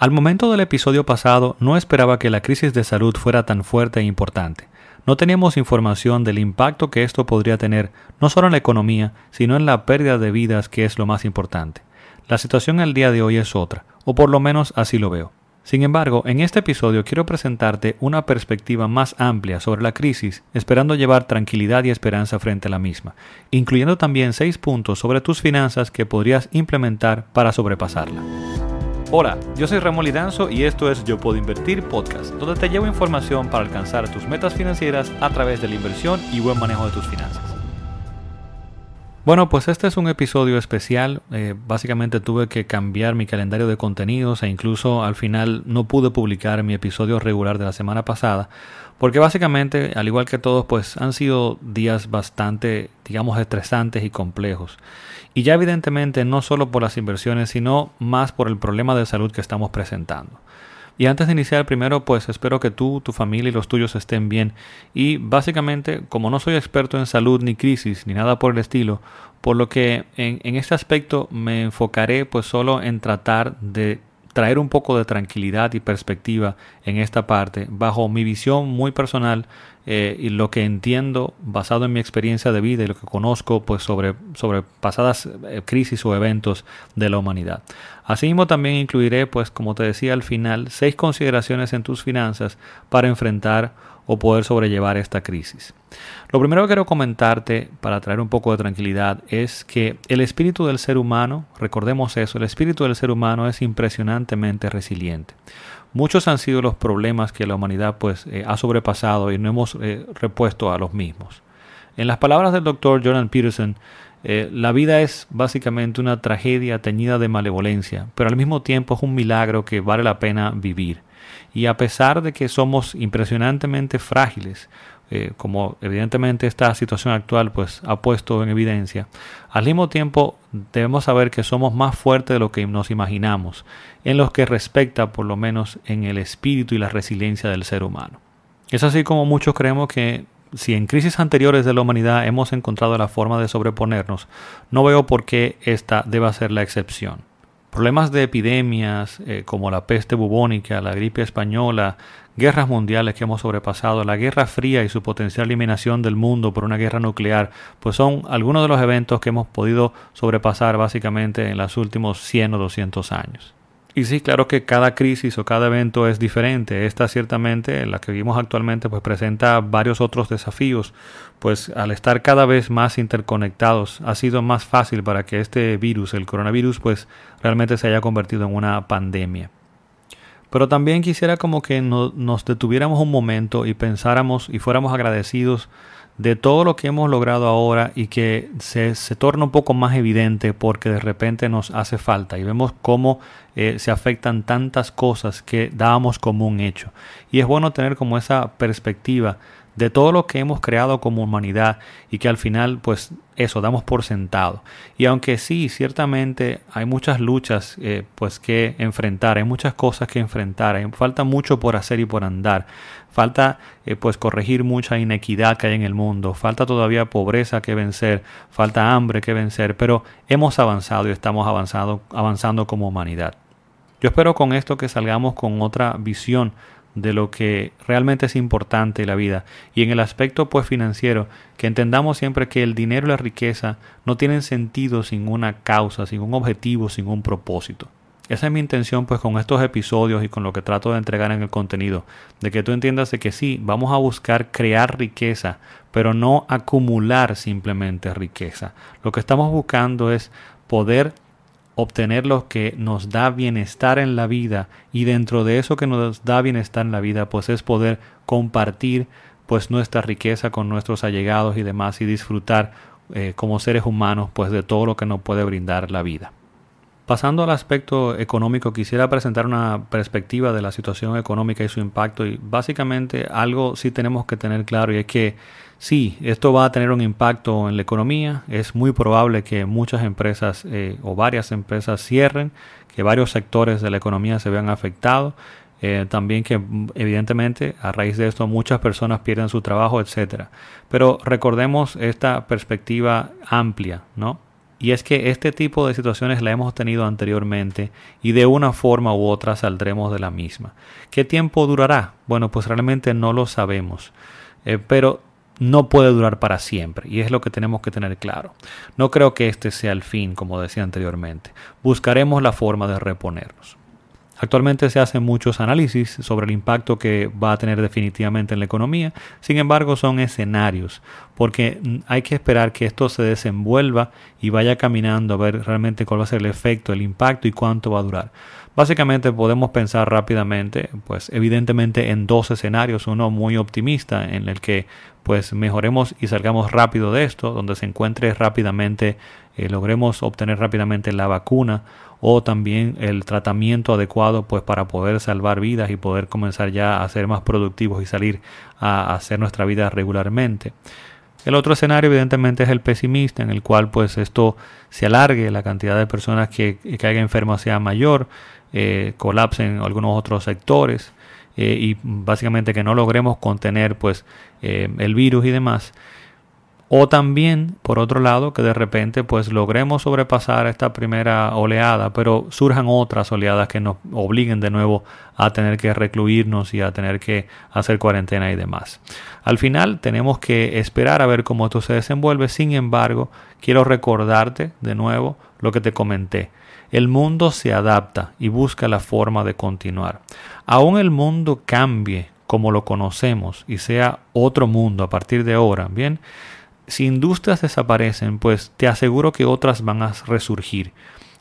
Al momento del episodio pasado no esperaba que la crisis de salud fuera tan fuerte e importante. No teníamos información del impacto que esto podría tener no solo en la economía, sino en la pérdida de vidas que es lo más importante. La situación al día de hoy es otra, o por lo menos así lo veo. Sin embargo, en este episodio quiero presentarte una perspectiva más amplia sobre la crisis, esperando llevar tranquilidad y esperanza frente a la misma, incluyendo también seis puntos sobre tus finanzas que podrías implementar para sobrepasarla. Hola, yo soy Ramón Lidanzo y esto es Yo Puedo Invertir Podcast, donde te llevo información para alcanzar tus metas financieras a través de la inversión y buen manejo de tus finanzas. Bueno, pues este es un episodio especial. Eh, básicamente tuve que cambiar mi calendario de contenidos e incluso al final no pude publicar mi episodio regular de la semana pasada porque básicamente, al igual que todos, pues han sido días bastante, digamos, estresantes y complejos. Y ya evidentemente no solo por las inversiones, sino más por el problema de salud que estamos presentando. Y antes de iniciar, primero, pues espero que tú, tu familia y los tuyos estén bien. Y básicamente, como no soy experto en salud ni crisis ni nada por el estilo, por lo que en, este aspecto me enfocaré pues solo en tratar de traer un poco de tranquilidad y perspectiva en esta parte bajo mi visión muy personal eh, y lo que entiendo basado en mi experiencia de vida y lo que conozco pues sobre, sobre pasadas eh, crisis o eventos de la humanidad. Asimismo también incluiré pues como te decía al final seis consideraciones en tus finanzas para enfrentar o poder sobrellevar esta crisis. Lo primero que quiero comentarte para traer un poco de tranquilidad es que el espíritu del ser humano, recordemos eso, el espíritu del ser humano es impresionantemente resiliente. Muchos han sido los problemas que la humanidad pues eh, ha sobrepasado y no hemos eh, repuesto a los mismos. En las palabras del doctor Jordan Peterson, eh, la vida es básicamente una tragedia teñida de malevolencia, pero al mismo tiempo es un milagro que vale la pena vivir. Y a pesar de que somos impresionantemente frágiles, eh, como evidentemente esta situación actual pues ha puesto en evidencia, al mismo tiempo debemos saber que somos más fuertes de lo que nos imaginamos, en lo que respecta por lo menos en el espíritu y la resiliencia del ser humano. Es así como muchos creemos que si en crisis anteriores de la humanidad hemos encontrado la forma de sobreponernos, no veo por qué esta deba ser la excepción. Problemas de epidemias eh, como la peste bubónica, la gripe española, guerras mundiales que hemos sobrepasado, la Guerra Fría y su potencial eliminación del mundo por una guerra nuclear, pues son algunos de los eventos que hemos podido sobrepasar básicamente en los últimos 100 o 200 años. Y sí, claro que cada crisis o cada evento es diferente. Esta ciertamente, la que vivimos actualmente, pues presenta varios otros desafíos. Pues al estar cada vez más interconectados, ha sido más fácil para que este virus, el coronavirus, pues realmente se haya convertido en una pandemia. Pero también quisiera como que nos detuviéramos un momento y pensáramos y fuéramos agradecidos de todo lo que hemos logrado ahora y que se, se, torna un poco más evidente porque de repente nos hace falta y vemos cómo eh, se afectan tantas cosas que dábamos como un hecho. Y es bueno tener como esa perspectiva de todo lo que hemos creado como humanidad y que al final pues eso damos por sentado. Y aunque sí, ciertamente hay muchas luchas eh, pues que enfrentar, hay muchas cosas que enfrentar, hay, falta mucho por hacer y por andar, falta eh, pues corregir mucha inequidad que hay en el mundo, falta todavía pobreza que vencer, falta hambre que vencer, pero hemos avanzado y estamos avanzando, avanzando como humanidad. Yo espero con esto que salgamos con otra visión de lo que realmente es importante en la vida y en el aspecto pues financiero que entendamos siempre que el dinero y la riqueza no tienen sentido sin una causa, sin un objetivo, sin un propósito. Esa es mi intención pues con estos episodios y con lo que trato de entregar en el contenido, de que tú entiendas de que sí, vamos a buscar crear riqueza, pero no acumular simplemente riqueza. Lo que estamos buscando es poder obtener lo que nos da bienestar en la vida y dentro de eso que nos da bienestar en la vida pues es poder compartir pues nuestra riqueza con nuestros allegados y demás y disfrutar eh, como seres humanos pues de todo lo que nos puede brindar la vida. Pasando al aspecto económico, quisiera presentar una perspectiva de la situación económica y su impacto y básicamente algo sí tenemos que tener claro y es que sí, esto va a tener un impacto en la economía, es muy probable que muchas empresas eh, o varias empresas cierren, que varios sectores de la economía se vean afectados, eh, también que evidentemente a raíz de esto muchas personas pierden su trabajo, etcétera. Pero recordemos esta perspectiva amplia, ¿no? y es que este tipo de situaciones la hemos tenido anteriormente y de una forma u otra saldremos de la misma. ¿Qué tiempo durará? Bueno, pues realmente no lo sabemos, eh, pero no puede durar para siempre y es lo que tenemos que tener claro. No creo que este sea el fin, como decía anteriormente. Buscaremos la forma de reponernos. Actualmente se hacen muchos análisis sobre el impacto que va a tener definitivamente en la economía, sin embargo son escenarios, porque hay que esperar que esto se desenvuelva y vaya caminando a ver realmente cuál va a ser el efecto, el impacto y cuánto va a durar. Básicamente podemos pensar rápidamente, pues evidentemente en dos escenarios, uno muy optimista en el que pues mejoremos y salgamos rápido de esto, donde se encuentre rápidamente, eh, logremos obtener rápidamente la vacuna o también el tratamiento adecuado pues para poder salvar vidas y poder comenzar ya a ser más productivos y salir a hacer nuestra vida regularmente. El otro escenario evidentemente es el pesimista, en el cual pues esto se alargue, la cantidad de personas que, caigan enfermas sea mayor, eh, colapsen algunos otros sectores eh, y básicamente que no logremos contener pues eh, el virus y demás. O también, por otro lado, que de repente pues logremos sobrepasar esta primera oleada, pero surjan otras oleadas que nos obliguen de nuevo a tener que recluirnos y a tener que hacer cuarentena y demás. Al final tenemos que esperar a ver cómo esto se desenvuelve. Sin embargo, quiero recordarte de nuevo lo que te comenté. El mundo se adapta y busca la forma de continuar. Aún el mundo cambie como lo conocemos y sea otro mundo a partir de ahora, bien, si industrias desaparecen, pues te aseguro que otras van a resurgir.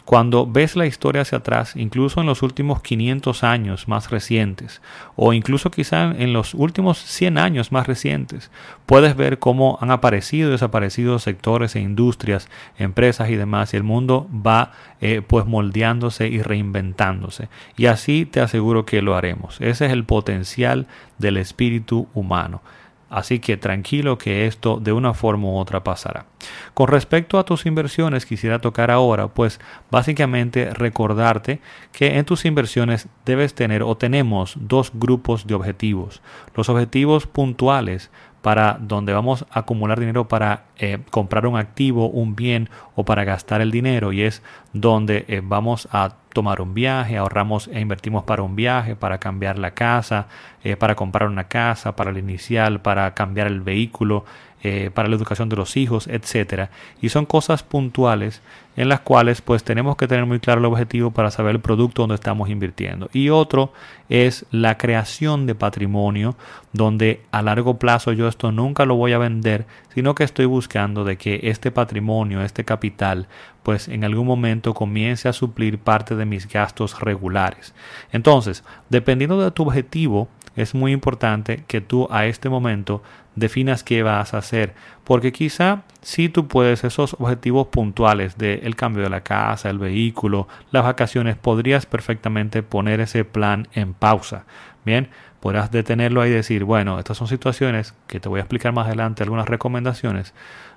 Cuando ves la historia hacia atrás, incluso en los últimos 500 años más recientes, o incluso quizá en los últimos 100 años más recientes, puedes ver cómo han aparecido y desaparecido sectores e industrias, empresas y demás, y el mundo va eh, pues moldeándose y reinventándose. Y así te aseguro que lo haremos. Ese es el potencial del espíritu humano. Así que tranquilo que esto de una forma u otra pasará. Con respecto a tus inversiones, quisiera tocar ahora, pues básicamente recordarte que en tus inversiones debes tener o tenemos dos grupos de objetivos. Los objetivos puntuales para donde vamos a acumular dinero para eh, comprar un activo, un bien o para gastar el dinero. Y es donde eh, vamos a tomar un viaje, ahorramos e invertimos para un viaje, para cambiar la casa, eh, para comprar una casa, para el inicial, para cambiar el vehículo, eh, para la educación de los hijos, etcétera. Y son cosas puntuales en las cuales pues tenemos que tener muy claro el objetivo para saber el producto donde estamos invirtiendo. Y otro es la creación de patrimonio, donde a largo plazo yo esto nunca lo voy a vender, sino que estoy buscando de que este patrimonio, este capital, pues en algún momento comience a suplir parte de mis gastos regulares. Entonces, dependiendo de tu objetivo, es muy importante que tú a este momento definas qué vas a hacer, porque quizá si tú puedes esos objetivos puntuales del el cambio de la casa, el vehículo, las vacaciones, podrías perfectamente poner ese plan en pausa. Bien, podrás detenerlo ahí y decir, bueno, estas son situaciones que te voy a explicar más adelante, algunas recomendaciones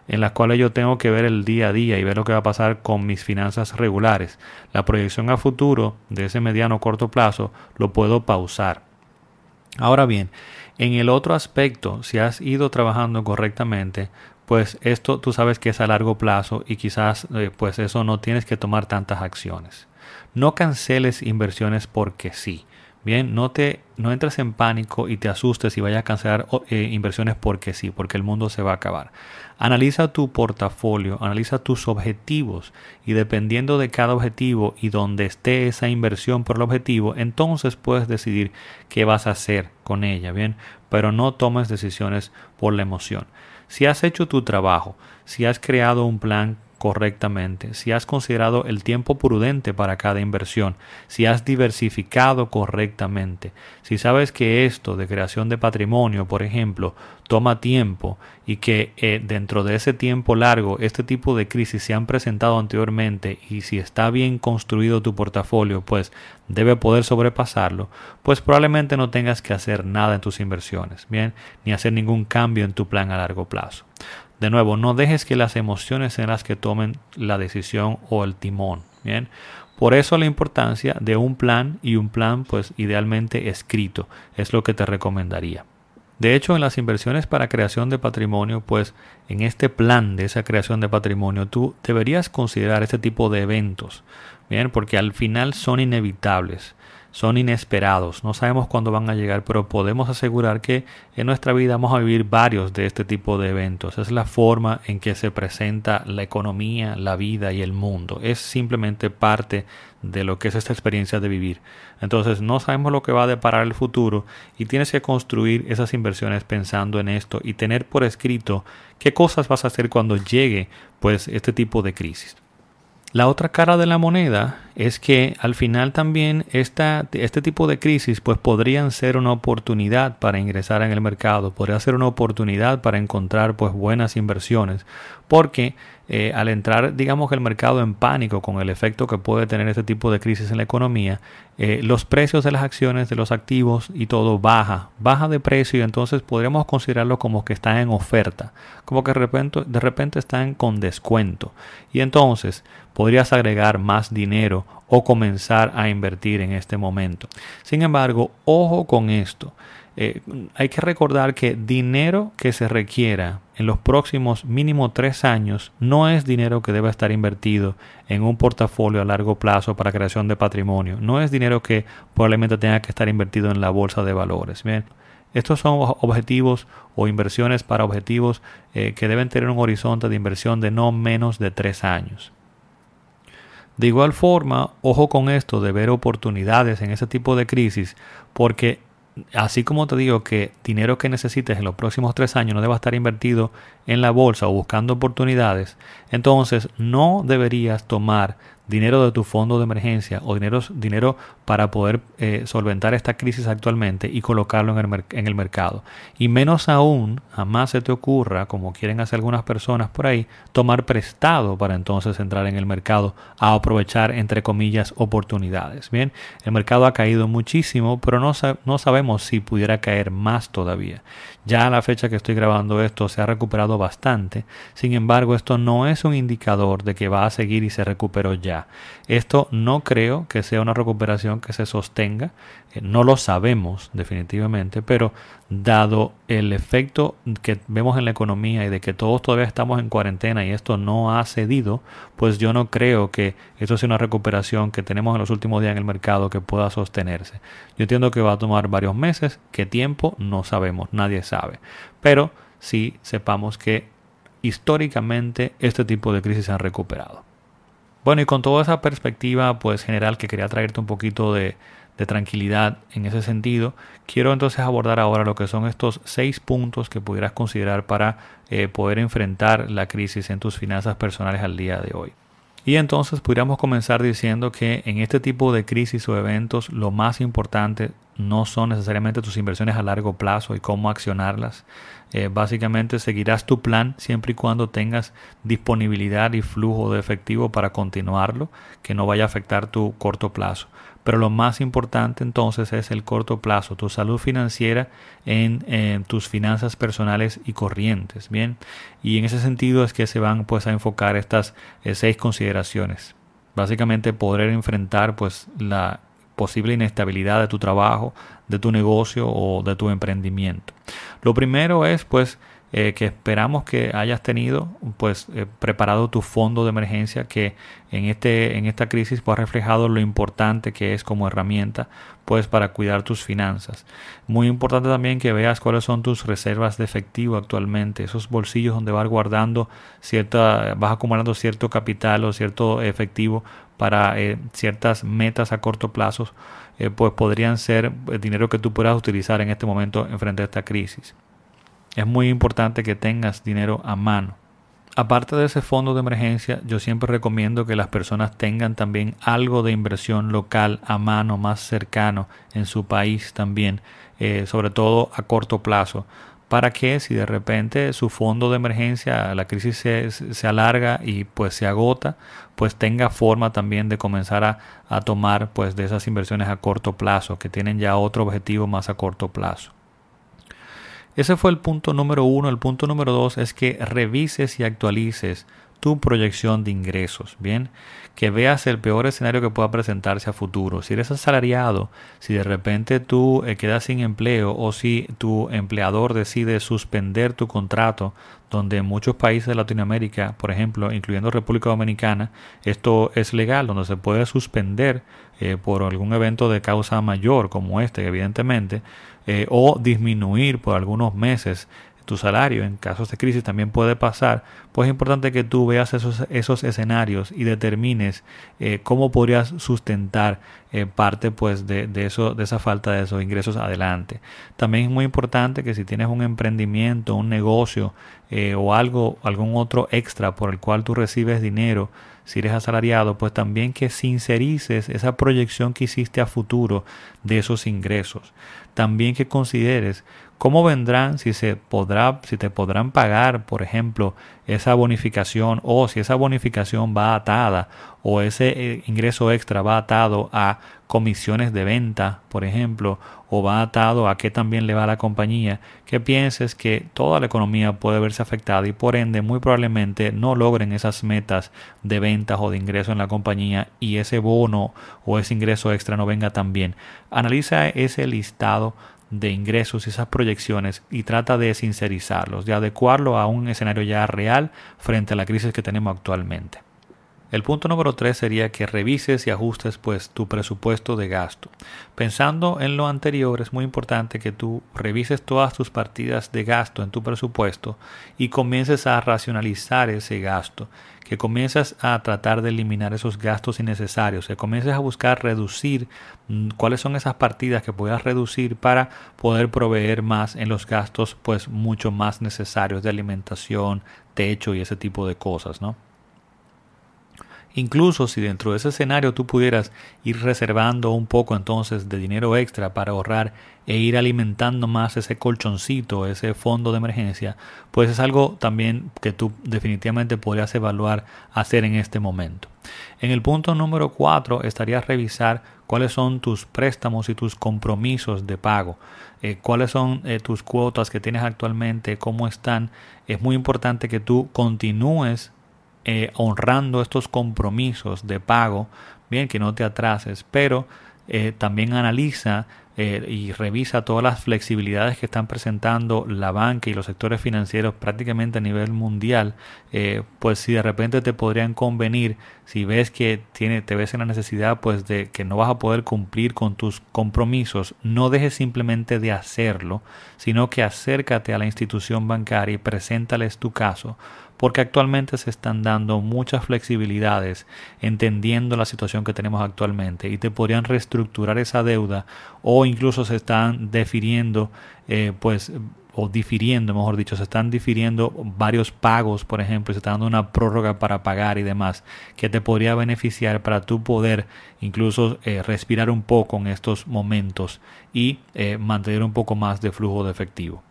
en las cuales yo tengo que ver el día a día y ver lo que va a pasar con mis finanzas regulares. La proyección a futuro de ese mediano o corto plazo lo puedo pausar. Ahora bien, en el otro aspecto, si has ido trabajando correctamente, pues esto tú sabes que es a largo plazo y quizás eh, pues eso no tienes que tomar tantas acciones. No canceles inversiones porque sí. Bien, no te no entres en pánico y te asustes y vayas a cancelar eh, inversiones porque sí, porque el mundo se va a acabar. Analiza tu portafolio, analiza tus objetivos y dependiendo de cada objetivo y donde esté esa inversión por el objetivo, entonces puedes decidir qué vas a hacer con ella, bien, pero no tomes decisiones por la emoción. Si has hecho tu trabajo, si has creado un plan correctamente, si has considerado el tiempo prudente para cada inversión, si has diversificado correctamente, si sabes que esto de creación de patrimonio, por ejemplo, toma tiempo y que eh, dentro de ese tiempo largo este tipo de crisis se han presentado anteriormente y si está bien construido tu portafolio, pues debe poder sobrepasarlo, pues probablemente no tengas que hacer nada en tus inversiones, bien, ni hacer ningún cambio en tu plan a largo plazo. De nuevo, no dejes que las emociones sean las que tomen la decisión o el timón. Bien, por eso la importancia de un plan y un plan, pues idealmente escrito, es lo que te recomendaría. De hecho, en las inversiones para creación de patrimonio, pues en este plan de esa creación de patrimonio, tú deberías considerar este tipo de eventos, bien, porque al final son inevitables son inesperados, no sabemos cuándo van a llegar, pero podemos asegurar que en nuestra vida vamos a vivir varios de este tipo de eventos. Es la forma en que se presenta la economía, la vida y el mundo. Es simplemente parte de lo que es esta experiencia de vivir. Entonces no sabemos lo que va a deparar el futuro y tienes que construir esas inversiones pensando en esto y tener por escrito qué cosas vas a hacer cuando llegue pues este tipo de crisis. La otra cara de la moneda es que al final también esta, este tipo de crisis pues podrían ser una oportunidad para ingresar en el mercado, podría ser una oportunidad para encontrar pues buenas inversiones, porque eh, al entrar, digamos, el mercado en pánico con el efecto que puede tener este tipo de crisis en la economía, eh, los precios de las acciones, de los activos y todo baja, baja de precio y entonces podríamos considerarlo como que están en oferta, como que de repente, de repente están con descuento. Y entonces podrías agregar más dinero o comenzar a invertir en este momento. Sin embargo, ojo con esto. Eh, hay que recordar que dinero que se requiera en los próximos mínimo tres años no es dinero que deba estar invertido en un portafolio a largo plazo para creación de patrimonio. No es dinero que probablemente tenga que estar invertido en la bolsa de valores. Bien, estos son objetivos o inversiones para objetivos eh, que deben tener un horizonte de inversión de no menos de tres años. De igual forma, ojo con esto de ver oportunidades en ese tipo de crisis, porque así como te digo que dinero que necesites en los próximos tres años no deba estar invertido en la bolsa o buscando oportunidades, entonces no deberías tomar dinero de tu fondo de emergencia o dinero, dinero para poder eh, solventar esta crisis actualmente y colocarlo en el, en el mercado. Y menos aún, jamás se te ocurra, como quieren hacer algunas personas por ahí, tomar prestado para entonces entrar en el mercado a aprovechar, entre comillas, oportunidades. Bien, el mercado ha caído muchísimo, pero no, no sabemos si pudiera caer más todavía. Ya a la fecha que estoy grabando esto se ha recuperado bastante, sin embargo esto no es un indicador de que va a seguir y se recuperó ya. Esto no creo que sea una recuperación que se sostenga, eh, no lo sabemos definitivamente, pero dado el efecto que vemos en la economía y de que todos todavía estamos en cuarentena y esto no ha cedido, pues yo no creo que esto sea una recuperación que tenemos en los últimos días en el mercado que pueda sostenerse. Yo entiendo que va a tomar varios meses, qué tiempo no sabemos, nadie sabe, pero sí sepamos que históricamente este tipo de crisis se han recuperado. Bueno, y con toda esa perspectiva pues general que quería traerte un poquito de, de tranquilidad en ese sentido, quiero entonces abordar ahora lo que son estos seis puntos que pudieras considerar para eh, poder enfrentar la crisis en tus finanzas personales al día de hoy. Y entonces pudiéramos comenzar diciendo que en este tipo de crisis o eventos lo más importante no son necesariamente tus inversiones a largo plazo y cómo accionarlas. Eh, básicamente seguirás tu plan siempre y cuando tengas disponibilidad y flujo de efectivo para continuarlo, que no vaya a afectar tu corto plazo. Pero lo más importante entonces es el corto plazo, tu salud financiera en, tus finanzas personales y corrientes. Bien, y en ese sentido es que se van pues a enfocar estas eh, seis consideraciones. Básicamente poder enfrentar pues la posible inestabilidad de tu trabajo, de tu negocio o de tu emprendimiento. Lo primero es pues eh, que esperamos que hayas tenido pues eh, preparado tu fondo de emergencia que en este en esta crisis pues ha reflejado lo importante que es como herramienta pues para cuidar tus finanzas muy importante también que veas cuáles son tus reservas de efectivo actualmente esos bolsillos donde vas guardando cierta vas acumulando cierto capital o cierto efectivo para eh, ciertas metas a corto plazo pues podrían ser dinero que tú puedas utilizar en este momento en frente a esta crisis es muy importante que tengas dinero a mano. Aparte de ese fondo de emergencia, yo siempre recomiendo que las personas tengan también algo de inversión local a mano, más cercano en su país también, eh, sobre todo a corto plazo, para que si de repente su fondo de emergencia, la crisis se, se alarga y pues se agota, pues tenga forma también de comenzar a, a tomar pues de esas inversiones a corto plazo, que tienen ya otro objetivo más a corto plazo. Ese fue el punto número uno. El punto número dos es que revises y actualices tu proyección de ingresos, ¿bien? Que veas el peor escenario que pueda presentarse a futuro. Si eres asalariado, si de repente tú eh, quedas sin empleo o si tu empleador decide suspender tu contrato, donde en muchos países de Latinoamérica, por ejemplo, incluyendo República Dominicana, esto es legal, donde se puede suspender eh, por algún evento de causa mayor como este, evidentemente, eh, o disminuir por algunos meses tu salario en casos de crisis también puede pasar, pues es importante que tú veas esos, esos escenarios y determines eh, cómo podrías sustentar eh, parte pues de, de, eso, de esa falta de esos ingresos adelante. También es muy importante que si tienes un emprendimiento, un negocio eh, o algo, algún otro extra por el cual tú recibes dinero, si eres asalariado, pues también que sincerices esa proyección que hiciste a futuro de esos ingresos. También que consideres ¿Cómo vendrán si se podrá, si te podrán pagar, por ejemplo, esa bonificación o si esa bonificación va atada o ese eh, ingreso extra va atado a comisiones de venta, por ejemplo, o va atado a qué también le va a la compañía, que pienses que toda la economía puede verse afectada y por ende muy probablemente no logren esas metas de ventas o de ingreso en la compañía y ese bono o ese ingreso extra no venga tan bien. Analiza ese listado de ingresos y esas proyecciones y trata de sincerizarlos, de adecuarlo a un escenario ya real frente a la crisis que tenemos actualmente. El punto número 3 sería que revises y ajustes pues tu presupuesto de gasto. Pensando en lo anterior, es muy importante que tú revises todas tus partidas de gasto en tu presupuesto y comiences a racionalizar ese gasto, que comiences a tratar de eliminar esos gastos innecesarios, que comiences a buscar reducir mm, cuáles son esas partidas que puedas reducir para poder proveer más en los gastos pues mucho más necesarios de alimentación, techo y ese tipo de cosas, ¿no? Incluso si dentro de ese escenario tú pudieras ir reservando un poco entonces de dinero extra para ahorrar e ir alimentando más ese colchoncito, ese fondo de emergencia, pues es algo también que tú definitivamente podrías evaluar hacer en este momento. En el punto número 4 estaría revisar cuáles son tus préstamos y tus compromisos de pago, eh, cuáles son eh, tus cuotas que tienes actualmente, cómo están. Es muy importante que tú continúes eh, honrando estos compromisos de pago, bien que no te atrases, pero eh, también analiza eh, y revisa todas las flexibilidades que están presentando la banca y los sectores financieros prácticamente a nivel mundial, pues si de repente te podrían convenir, si ves que tiene, te ves en la necesidad pues de que no vas a poder cumplir con tus compromisos, no dejes simplemente de hacerlo, sino que acércate a la institución bancaria y preséntales tu caso porque actualmente se están dando muchas flexibilidades entendiendo la situación que tenemos actualmente y te podrían reestructurar esa deuda o incluso se están defiriendo eh, pues o difiriendo, mejor dicho, se están difiriendo varios pagos, por ejemplo, se está dando una prórroga para pagar y demás, que te podría beneficiar para tu poder incluso eh, respirar un poco en estos momentos y eh, mantener un poco más de flujo de efectivo.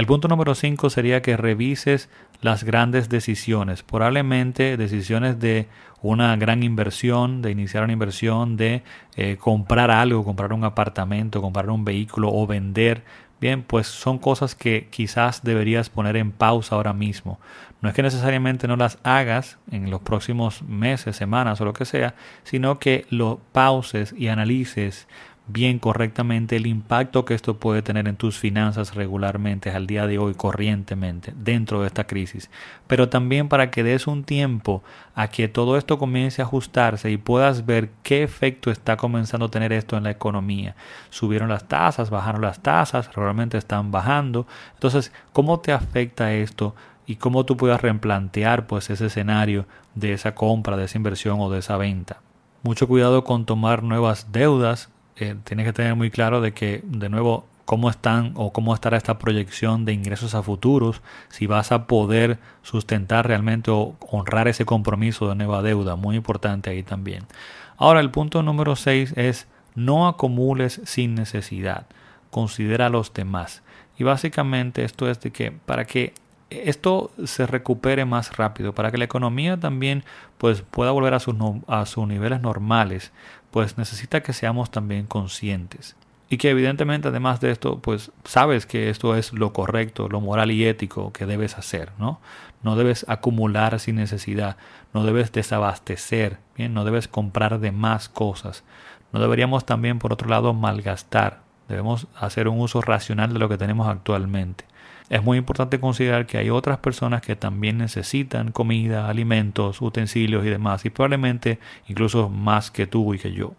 El punto número 5 sería que revises las grandes decisiones, probablemente decisiones de una gran inversión, de iniciar una inversión, de eh, comprar algo, comprar un apartamento, comprar un vehículo o vender. Bien, pues son cosas que quizás deberías poner en pausa ahora mismo. No es que necesariamente no las hagas en los próximos meses, semanas o lo que sea, sino que lo pauses y analices bien correctamente el impacto que esto puede tener en tus finanzas regularmente al día de hoy, corrientemente, dentro de esta crisis. Pero también para que des un tiempo a que todo esto comience a ajustarse y puedas ver qué efecto está comenzando a tener esto en la economía. Subieron las tasas, bajaron las tasas, realmente están bajando. Entonces, ¿cómo te afecta esto? y cómo tú puedas replantear pues ese escenario de esa compra, de esa inversión o de esa venta. Mucho cuidado con tomar nuevas deudas, eh, tienes que tener muy claro de que, de nuevo, cómo están o cómo estará esta proyección de ingresos a futuros, si vas a poder sustentar realmente o honrar ese compromiso de nueva deuda, muy importante ahí también. Ahora, el punto número 6 es no acumules sin necesidad, considera a los demás. Y básicamente esto es de que para que esto se recupere más rápido, para que la economía también pues, pueda volver a sus, a sus niveles normales, pues necesita que seamos también conscientes. y que evidentemente además de esto, pues sabes que esto es lo correcto, lo moral y ético que debes hacer, ¿no? No debes acumular sin necesidad, no debes desabastecer, bien, no debes comprar de más cosas. No deberíamos también, por otro lado, malgastar. Debemos hacer un uso racional de lo que tenemos actualmente. Es muy importante considerar que hay otras personas que también necesitan comida, alimentos, utensilios y demás, y probablemente incluso más que tú y que yo.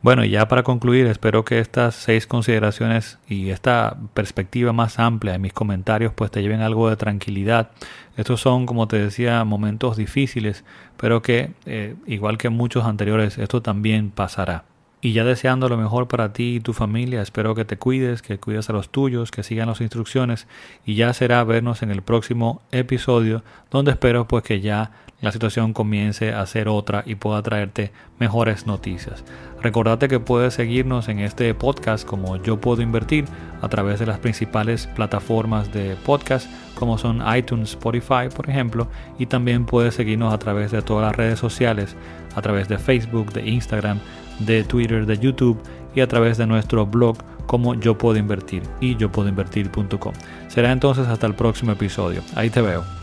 Bueno, y ya para concluir, espero que estas seis consideraciones y esta perspectiva más amplia de mis comentarios pues te lleven algo de tranquilidad. Estos son, como te decía, momentos difíciles, pero que, eh, igual que muchos anteriores, esto también pasará. Y ya deseando lo mejor para ti y tu familia, espero que te cuides, que cuides a los tuyos, que sigan las instrucciones y ya será vernos en el próximo episodio donde espero pues que ya la situación comience a ser otra y pueda traerte mejores noticias. Recordate que puedes seguirnos en este podcast como Yo Puedo Invertir a través de las principales plataformas de podcast como son iTunes, Spotify por ejemplo y también puedes seguirnos a través de todas las redes sociales, a través de Facebook, de Instagram, de Twitter, de YouTube y a través de nuestro blog como Yo Puedo Invertir y yo puedo invertir.com. Será entonces hasta el próximo episodio. Ahí te veo.